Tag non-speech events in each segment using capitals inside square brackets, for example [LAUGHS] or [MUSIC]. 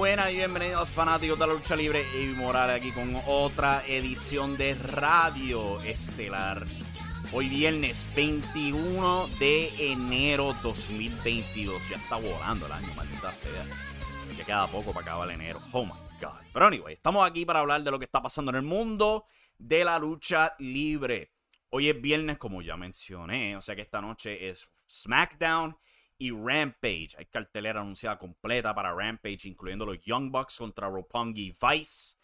Buenas y bienvenidos fanáticos de la lucha libre y Morales aquí con otra edición de Radio Estelar. Hoy viernes 21 de enero 2022. Ya está volando el año, maldita sea. Ya queda poco para acabar el enero. Oh my god. Pero anyway, estamos aquí para hablar de lo que está pasando en el mundo de la lucha libre. Hoy es viernes, como ya mencioné. O sea que esta noche es SmackDown y Rampage. Hay cartelera anunciada completa para Rampage, incluyendo los Young Bucks contra Roppongi Vice.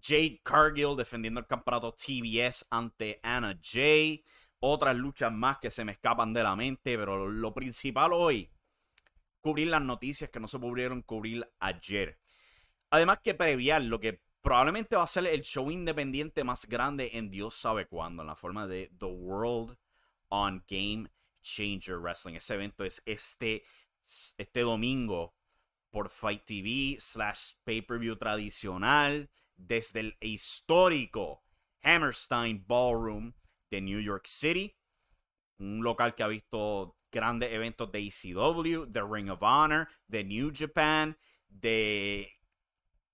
Jade Cargill defendiendo el campeonato TBS ante Anna Jay. Otras luchas más que se me escapan de la mente, pero lo principal hoy, cubrir las noticias que no se pudieron cubrir ayer. Además que previar lo que probablemente va a ser el show independiente más grande en Dios sabe cuándo, en la forma de The World on Game Changer Wrestling. Ese evento es este, este domingo por Fight TV slash pay-per-view tradicional desde el histórico Hammerstein Ballroom de New York City. Un local que ha visto grandes eventos de ECW, de Ring of Honor, de New Japan, de,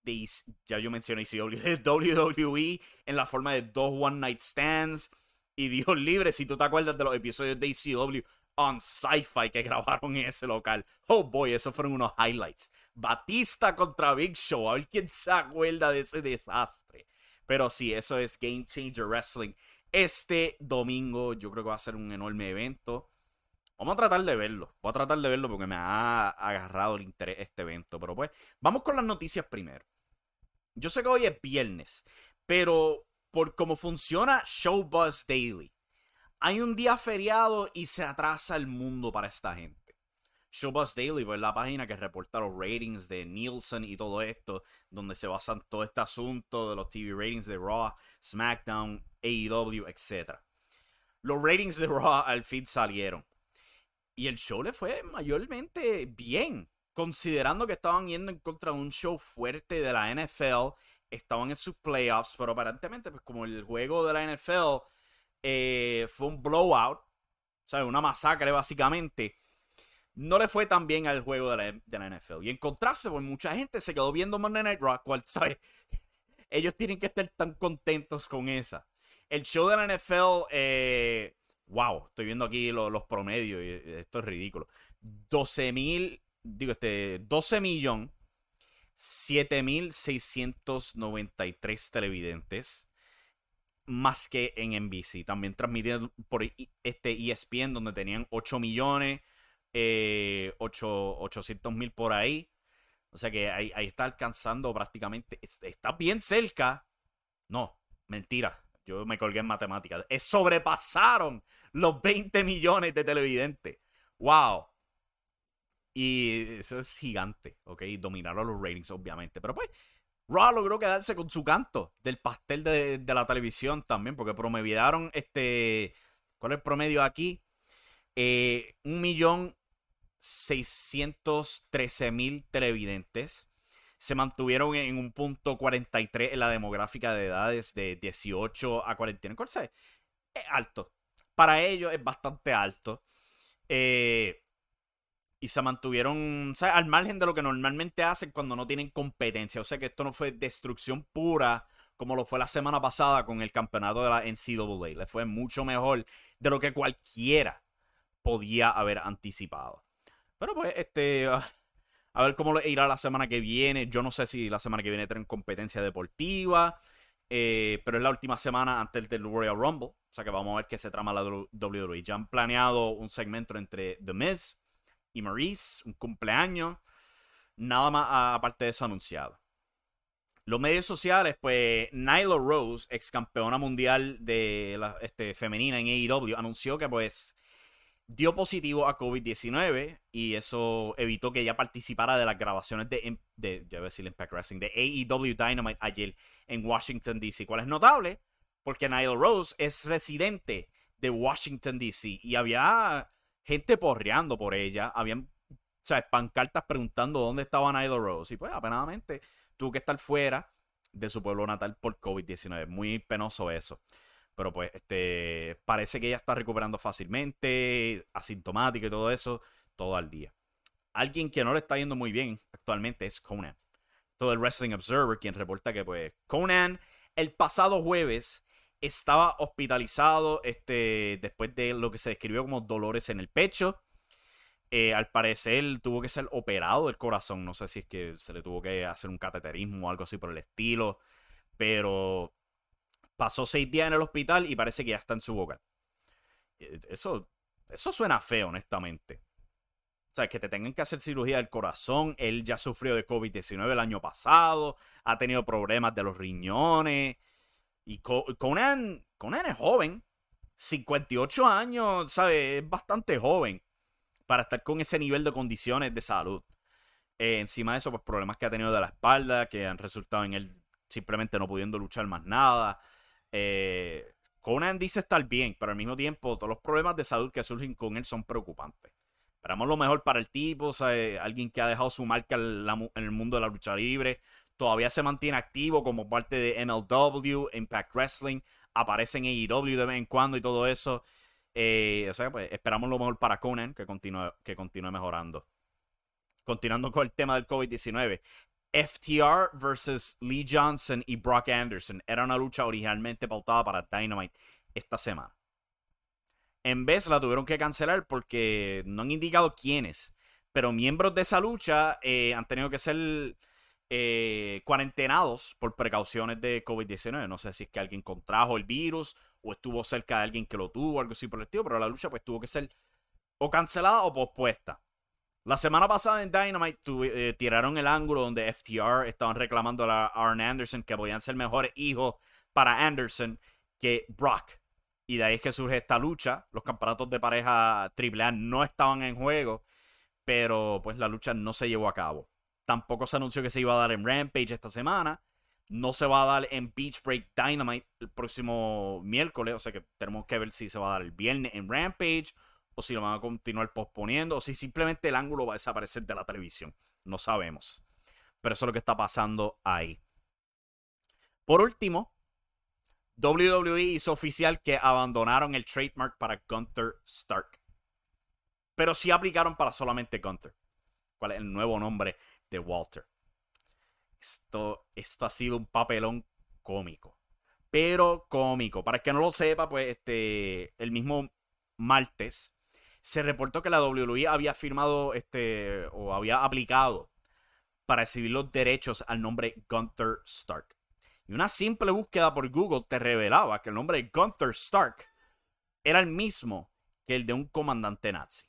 de ya yo mencioné ECW, [LAUGHS] de WWE en la forma de dos One Night Stands y Dios libre, si tú te acuerdas de los episodios de ACW on Sci-Fi que grabaron en ese local. Oh boy, esos fueron unos highlights. Batista contra Big Show. A ver quién se acuerda de ese desastre. Pero sí, eso es Game Changer Wrestling. Este domingo yo creo que va a ser un enorme evento. Vamos a tratar de verlo. Voy a tratar de verlo porque me ha agarrado el interés este evento. Pero pues, vamos con las noticias primero. Yo sé que hoy es viernes, pero por cómo funciona Showbuzz Daily. Hay un día feriado y se atrasa el mundo para esta gente. Showbuzz Daily pues, es la página que reporta los ratings de Nielsen y todo esto, donde se basan todo este asunto de los TV ratings de Raw, SmackDown, AEW, etc. Los ratings de Raw al fin salieron. Y el show le fue mayormente bien, considerando que estaban yendo en contra de un show fuerte de la NFL estaban en sus playoffs, pero aparentemente, pues como el juego de la NFL eh, fue un blowout, sea, una masacre básicamente, no le fue tan bien al juego de la, NFL. Y en contraste, pues mucha gente se quedó viendo Monday Night Raw, cual, [LAUGHS] ¿sabes? Ellos tienen que estar tan contentos con esa. El show de la NFL, eh, wow, estoy viendo aquí los, promedios y esto es ridículo. 12 mil, digo, este, 12 millones 7.693 televidentes, más que en NBC. También transmitiendo por este ESPN, donde tenían 8 millones, eh, 800 mil por ahí. O sea que ahí, está alcanzando prácticamente. Está bien cerca. No, mentira. Yo me colgué en matemáticas. Es, sobrepasaron los 20 millones de televidentes. ¡Wow! Y eso es gigante, ¿ok? Dominaron los ratings, obviamente. Pero pues, Raw logró quedarse con su canto del pastel de, la televisión también, porque promediaron este. ¿Cuál es el promedio aquí? Eh, un millón trece mil televidentes. Se mantuvieron en un punto 43 en la demográfica de edades de 18 a 49. ¿Cuál es? Es alto. Para ellos es bastante alto. Eh, y se mantuvieron al margen de lo que normalmente hacen cuando no tienen competencia. O sea que esto no fue destrucción pura como lo fue la semana pasada con el campeonato de la NCAA. Le fue mucho mejor de lo que cualquiera podía haber anticipado. Pero pues, este, a ver cómo irá la semana que viene. Yo no sé si la semana que viene tienen competencia deportiva. Eh, pero es la última semana antes del Royal Rumble. O sea que vamos a ver qué se trama la WWE. Ya han planeado un segmento entre The Miz y Maurice, un cumpleaños. Nada más aparte de eso anunciado. Los medios sociales, pues Nyla Rose, ex campeona mundial de la este, femenina en AEW, anunció que pues dio positivo a COVID-19 y eso evitó que ella participara de las grabaciones de, de, ya voy a Impact Wrestling, de AEW Dynamite ayer en Washington, D.C. ¿Cuál es notable? Porque Nyla Rose es residente de Washington, D.C. y había gente porreando por ella. Habían, o sea, pancartas preguntando dónde estaba Nyla Rose. Y pues, apenadamente, tuvo que estar fuera de su pueblo natal por COVID-19. Muy penoso eso. Pero pues, este, parece que ella está recuperando fácilmente, asintomática y todo eso, todo al día. Alguien que no le está yendo muy bien actualmente es Conan. Todo el Wrestling Observer, quien reporta que pues Conan el pasado jueves estaba hospitalizado este, después de lo que se describió como dolores en el pecho. Eh, al parecer tuvo que ser operado del corazón. No sé si es que se le tuvo que hacer un cateterismo o algo así por el estilo. Pero pasó seis días en el hospital y parece que ya está en su boca. Eh, eso, eso suena feo, honestamente. O sea, que te tengan que hacer cirugía del corazón. Él ya sufrió de COVID-19 el año pasado. Ha tenido problemas de los riñones. Y Conan, Conan es joven. 58 años, ¿sabes? Es bastante joven para estar con ese nivel de condiciones de salud. Eh, encima de eso, pues problemas que ha tenido de la espalda, que han resultado en él simplemente no pudiendo luchar más nada. Eh, Conan dice estar bien, pero al mismo tiempo todos los problemas de salud que surgen con él son preocupantes. Esperamos lo mejor para el tipo, alguien que ha dejado su marca en el mundo de la lucha libre, todavía se mantiene activo como parte de MLW, Impact Wrestling, aparece en AEW de vez en cuando y todo eso. Eh, o sea, pues esperamos lo mejor para Conan, que continúe, que continúe mejorando. Continuando con el tema del COVID-19. FTR versus Lee Johnson y Brock Anderson era una lucha originalmente pautada para Dynamite esta semana. En vez la tuvieron que cancelar porque no han indicado quiénes, pero miembros de esa lucha eh, han tenido que ser eh, cuarentenados por precauciones de COVID-19. No sé si es que alguien contrajo el virus o estuvo cerca de alguien que lo tuvo, algo así por el estilo, pero la lucha pues tuvo que ser o cancelada o pospuesta. La semana pasada en Dynamite eh, tiraron el ángulo donde FTR estaban reclamando a Arn Anderson que podían ser mejores hijos para Anderson que Brock. Y de ahí es que surge esta lucha. Los campeonatos de pareja AAA no estaban en juego, pero pues la lucha no se llevó a cabo. Tampoco se anunció que se iba a dar en Rampage esta semana. No se va a dar en Beach Break Dynamite el próximo miércoles. O sea que tenemos que ver si se va a dar el viernes en Rampage o si lo van a continuar posponiendo o si simplemente el ángulo va a desaparecer de la televisión. No sabemos. Pero eso es lo que está pasando ahí. Por último, WWE hizo oficial que abandonaron el trademark para Gunther Stark. Pero sí aplicaron para solamente Gunther. ¿Cuál es el nuevo nombre de Walter. Esto, esto ha sido un papelón cómico. Pero cómico. Para el que no lo sepa, pues este, el mismo martes se reportó que la WWE había firmado este, o había aplicado para recibir los derechos al nombre Gunther Stark. Y una simple búsqueda por Google te revelaba que el nombre Gunther Stark era el mismo que el de un comandante nazi.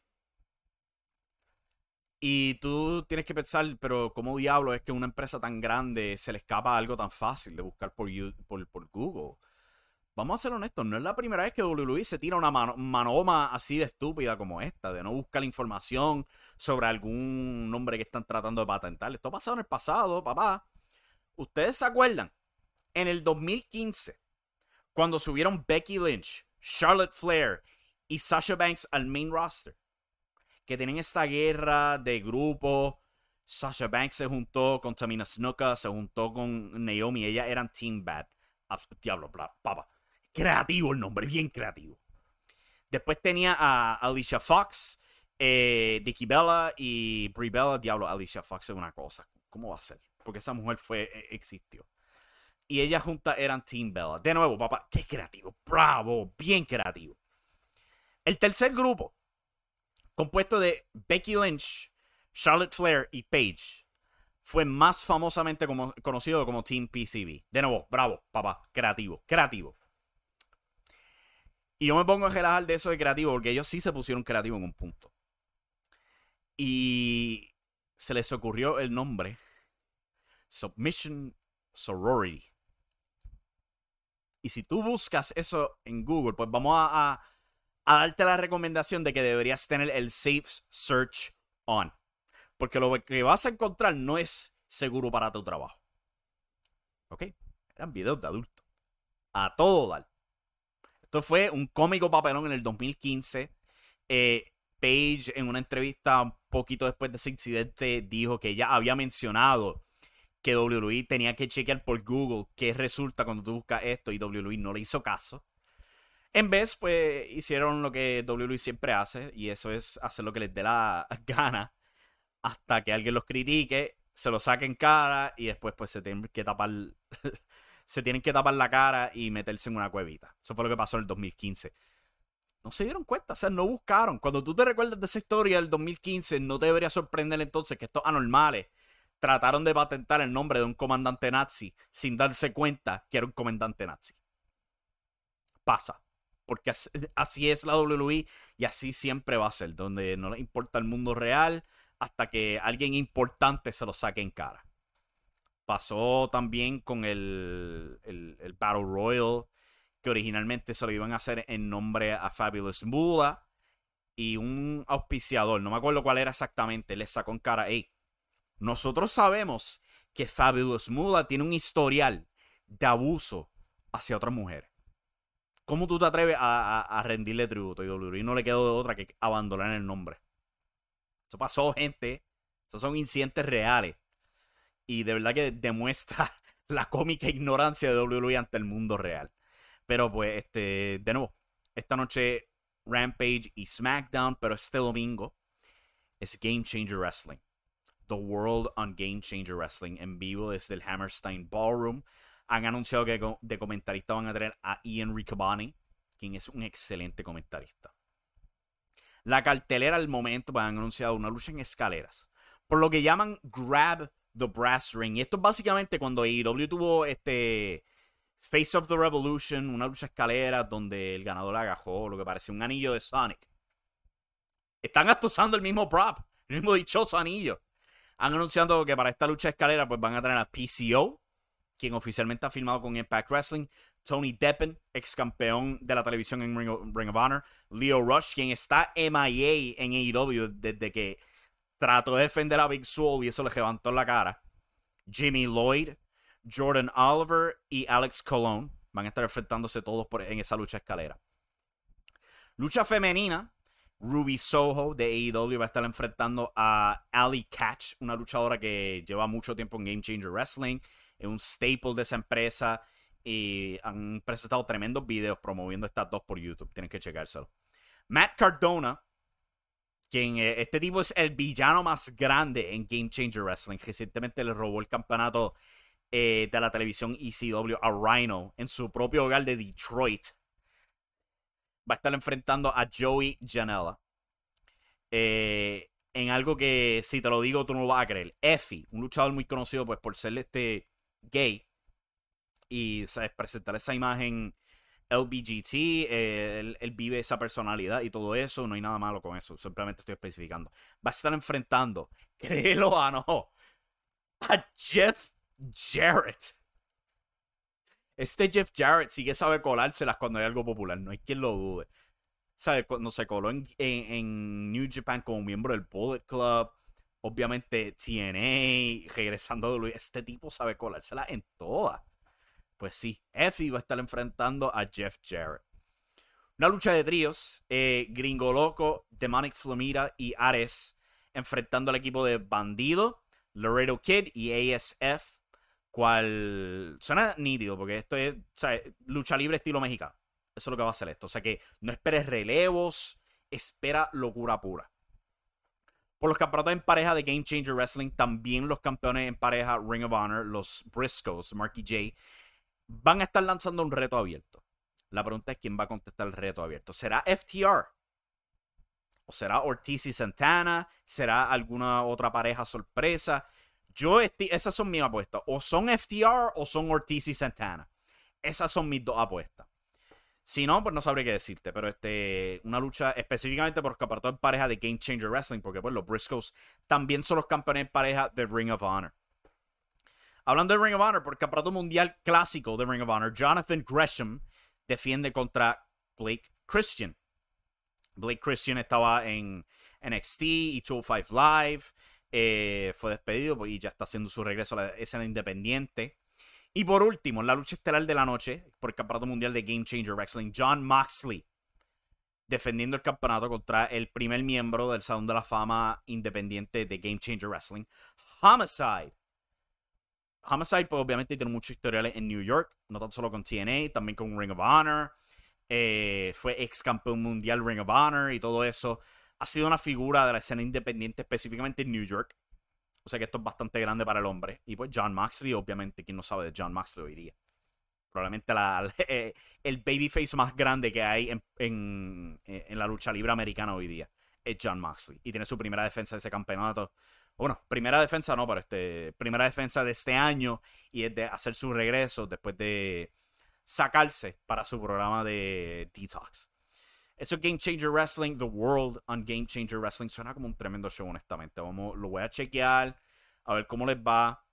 Y tú tienes que pensar, pero ¿cómo diablo es que una empresa tan grande se le escapa algo tan fácil de buscar por, Google? vamos a ser honestos, no es la primera vez que WWE se tira una manoma así de estúpida como esta, de no buscar información sobre algún nombre que están tratando de patentar. Esto ha pasado en el pasado, papá. ¿Ustedes se acuerdan? En el 2015, cuando subieron Becky Lynch, Charlotte Flair y Sasha Banks al main roster, que tienen esta guerra de grupo. Sasha Banks se juntó con Tamina Snuka, se juntó con Naomi, ellas eran Team Bad. Diablo, papá. Creativo el nombre, bien creativo. Después tenía a Alicia Fox, eh, Dicky Bella y Brie Bella. Diablo, Alicia Fox es una cosa. ¿Cómo va a ser? Porque esa mujer fue, e, existió. Y ellas juntas eran Team Bella. De nuevo, papá, qué creativo. Bravo, bien creativo. El tercer grupo, compuesto de Becky Lynch, Charlotte Flair y Paige, fue más famosamente conocido como Team PCB. De nuevo, bravo, papá, creativo, creativo. Y yo me pongo a relajar de eso de creativo porque ellos sí se pusieron creativos en un punto. Y se les ocurrió el nombre Submission Sorority. Y si tú buscas eso en Google, pues vamos a, a, darte la recomendación de que deberías tener el Safe Search on. Porque lo que vas a encontrar no es seguro para tu trabajo. ¿Ok? Eran videos de adultos. A todo dar. Esto fue un cómico papelón en el 2015. Eh, Paige, en una entrevista un poquito después de ese incidente, dijo que ella había mencionado que WWE tenía que chequear por Google qué resulta cuando tú buscas esto y WWE no le hizo caso. En vez, pues hicieron lo que WWE siempre hace y eso es hacer lo que les dé la [LAUGHS] gana hasta que alguien los critique, se lo saquen cara y después pues se tienen que tapar [LAUGHS] se tienen que tapar la cara y meterse en una cuevita. Eso fue lo que pasó en el 2015. No se dieron cuenta, o sea, no buscaron. Cuando tú te recuerdas de esa historia del 2015, no te debería sorprender entonces que estos anormales trataron de patentar el nombre de un comandante nazi sin darse cuenta que era un comandante nazi. Pasa. Porque así es la WWE y así siempre va a ser, donde no le importa el mundo real hasta que alguien importante se lo saque en cara. Pasó también con el, el, Battle Royal, que originalmente se lo iban a hacer en nombre a Fabulous Moolah. Y un auspiciador, no me acuerdo cuál era exactamente, le sacó en cara, hey, nosotros sabemos que Fabulous Moolah tiene un historial de abuso hacia otras mujeres. ¿Cómo tú te atreves a, rendirle tributo? Y WWE no le quedó de otra que abandonar el nombre. Eso pasó, gente. Esos son incidentes reales. Y de verdad que demuestra [LAUGHS] la cómica ignorancia de WWE ante el mundo real. Pero pues, este, de nuevo, esta noche Rampage y SmackDown, pero este domingo es Game Changer Wrestling. The World on Game Changer Wrestling en vivo desde el Hammerstein Ballroom. Han anunciado que de comentarista van a tener a Ian Riccaboni, quien es un excelente comentarista. La cartelera al momento pues, han anunciado una lucha en escaleras, por lo que llaman Grab The Brass Ring. Y esto es básicamente cuando AEW tuvo este Face of the Revolution, una lucha escalera donde el ganador agajó lo que parece un anillo de Sonic. Están hasta usando el mismo prop, el mismo dichoso anillo. Han anunciado que para esta lucha escalera pues van a tener a PCO, quien oficialmente ha firmado con Impact Wrestling, Tony Deppen, ex campeón de la televisión en Ring of, Honor, Leo Rush, quien está MIA en AEW desde que trató de defender a Big Soul y eso le levantó la cara. Jimmy Lloyd, Jordan Oliver y Alex Colon van a estar enfrentándose todos en esa lucha escalera. Lucha femenina, Ruby Soho de AEW va a estar enfrentando a Ali Catch, una luchadora que lleva mucho tiempo en Game Changer Wrestling, es un staple de esa empresa y han presentado tremendos videos promoviendo estas dos por YouTube, tienen que checárselo. Matt Cardona quien eh, este tipo es el villano más grande en Game Changer Wrestling. Recientemente le robó el campeonato eh, de la televisión ECW a Rhino en su propio hogar de Detroit. Va a estar enfrentando a Joey Janela. Eh, en algo que si te lo digo tú no lo vas a creer. Effie, un luchador muy conocido pues por ser este gay y presentar esa imagen LBGT, eh, él, vive esa personalidad y todo eso, no hay nada malo con eso, simplemente estoy especificando. Va a estar enfrentando, [LAUGHS] créelo o no, a Jeff Jarrett. Este Jeff Jarrett sí que sabe colárselas cuando hay algo popular, no hay quien lo dude. ¿Sabe? Cuando se coló en, en, New Japan como miembro del Bullet Club, obviamente TNA, regresando a WWE, este tipo sabe colárselas en todas. Pues sí, Effie va a estar enfrentando a Jeff Jarrett. Una lucha de tríos, eh, Gringo Loco, Demonic Flamita y Ares enfrentando al equipo de Bandido, Laredo Kid y ASF cual suena nítido, porque esto es lucha libre estilo mexicano. Eso es lo que va a hacer esto. O sea que no esperes relevos, espera locura pura. Por los campeonatos en pareja de Game Changer Wrestling, también los campeones en pareja Ring of Honor, los Briscoes, Marky J, van a estar lanzando un reto abierto. La pregunta es quién va a contestar el reto abierto. ¿Será FTR? ¿O será Ortiz y Santana? ¿Será alguna otra pareja sorpresa? Yo, esas son mis apuestas. O son FTR o son Ortiz y Santana. Esas son mis dos apuestas. Si no, pues no sabré qué decirte. Pero este, una lucha específicamente por campeonato en pareja de Game Changer Wrestling. Porque pues los Briscoes también son los campeones en pareja de Ring of Honor. Hablando de Ring of Honor, por el campeonato mundial clásico de Ring of Honor, Jonathan Gresham defiende contra Blake Christian. Blake Christian estaba en NXT y 205 Live. Eh, fue despedido pues, y ya está haciendo su regreso a la escena independiente. Y por último, en la lucha estelar de la noche, por el campeonato mundial de Game Changer Wrestling, John Moxley defendiendo el campeonato contra el primer miembro del Salón de la Fama independiente de Game Changer Wrestling, Homicide. Homicide, pues obviamente tiene muchos historiales en New York, no tan solo con TNA, también con Ring of Honor. Eh, fue ex campeón mundial Ring of Honor y todo eso ha sido una figura de la escena independiente, específicamente en New York. O sea que esto es bastante grande para el hombre. Y pues John Moxley, obviamente, ¿quién no sabe de John Moxley hoy día? Probablemente la, [LAUGHS] el babyface más grande que hay en, la lucha libre americana hoy día es John Moxley. Y tiene su primera defensa de ese campeonato. Bueno, primera defensa no, pero este, primera defensa de este año y es de hacer su regreso después de sacarse para su programa de Detox. Eso Game Changer Wrestling, The World on Game Changer Wrestling. Suena como un tremendo show, honestamente. Vamos, lo voy a chequear, a ver cómo les va.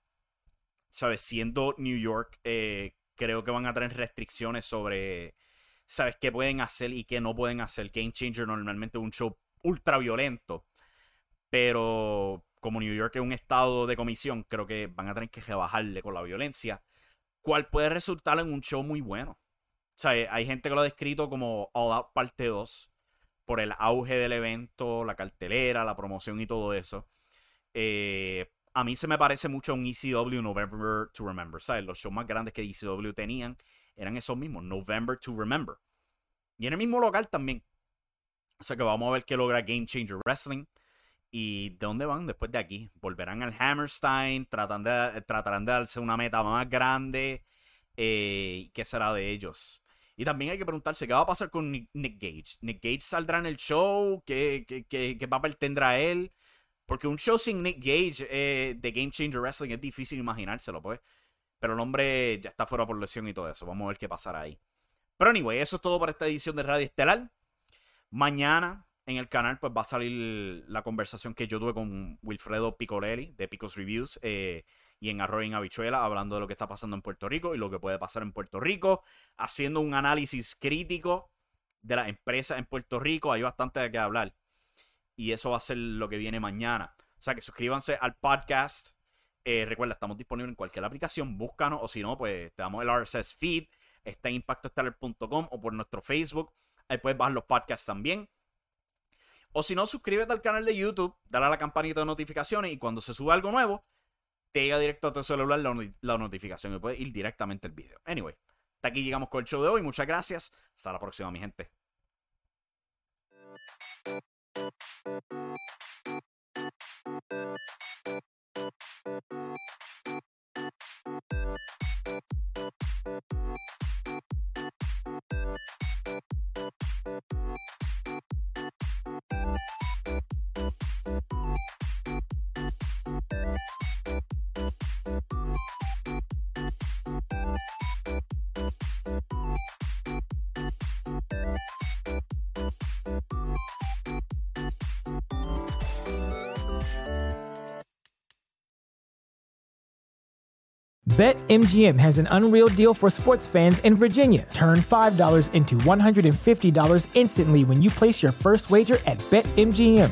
¿Sabes? Siendo New York, eh, creo que van a tener restricciones sobre, ¿sabes? ¿Qué pueden hacer y qué no pueden hacer? Game Changer normalmente es un show ultra violento. Pero como New York es un estado de comisión, creo que van a tener que rebajarle con la violencia. Cual puede resultar en un show muy bueno. O sea, hay gente que lo ha descrito como All Out Parte 2 por el auge del evento, la cartelera, la promoción y todo eso. Eh, a mí se me parece mucho a un ECW November to Remember. ¿Sabes? Los shows más grandes que ECW tenían eran esos mismos, November to Remember. Y en el mismo local también. O sea que vamos a ver qué logra Game Changer Wrestling. ¿Y de dónde van después de aquí? ¿Volverán al Hammerstein? ¿Tratarán de, tratarán de darse una meta más grande? Eh, ¿Qué será de ellos? Y también hay que preguntarse qué va a pasar con Nick, Gage. ¿Nick Gage saldrá en el show? ¿Qué, qué, papel tendrá él? Porque un show sin Nick Gage eh, de Game Changer Wrestling es difícil imaginárselo, pues. Pero el hombre ya está fuera por lesión y todo eso. Vamos a ver qué pasará ahí. Pero anyway, eso es todo por esta edición de Radio Estelar. Mañana en el canal pues va a salir la conversación que yo tuve con Wilfredo Picolelli de Picos Reviews. Eh, y en Arroyo en Habichuela, hablando de lo que está pasando en Puerto Rico y lo que puede pasar en Puerto Rico, haciendo un análisis crítico de las empresas en Puerto Rico. Hay bastante de qué hablar. Y eso va a ser lo que viene mañana. O sea que suscríbanse al podcast. Eh, recuerda, estamos disponibles en cualquier aplicación. Búscanos o si no, pues te damos el RSS feed. Está en impactostellar.com o por nuestro Facebook. Ahí puedes bajar los podcasts también. O si no, suscríbete al canal de YouTube, dale a la campanita de notificaciones y cuando se sube algo nuevo, te llega directo a tu celular la, notificación y puedes ir directamente al video. Anyway, hasta aquí llegamos con el show de hoy. Muchas gracias. Hasta la próxima, mi gente. BetMGM has an unreal deal for sports fans in Virginia. Turn $5 into $150 instantly when you place your first wager at BetMGM.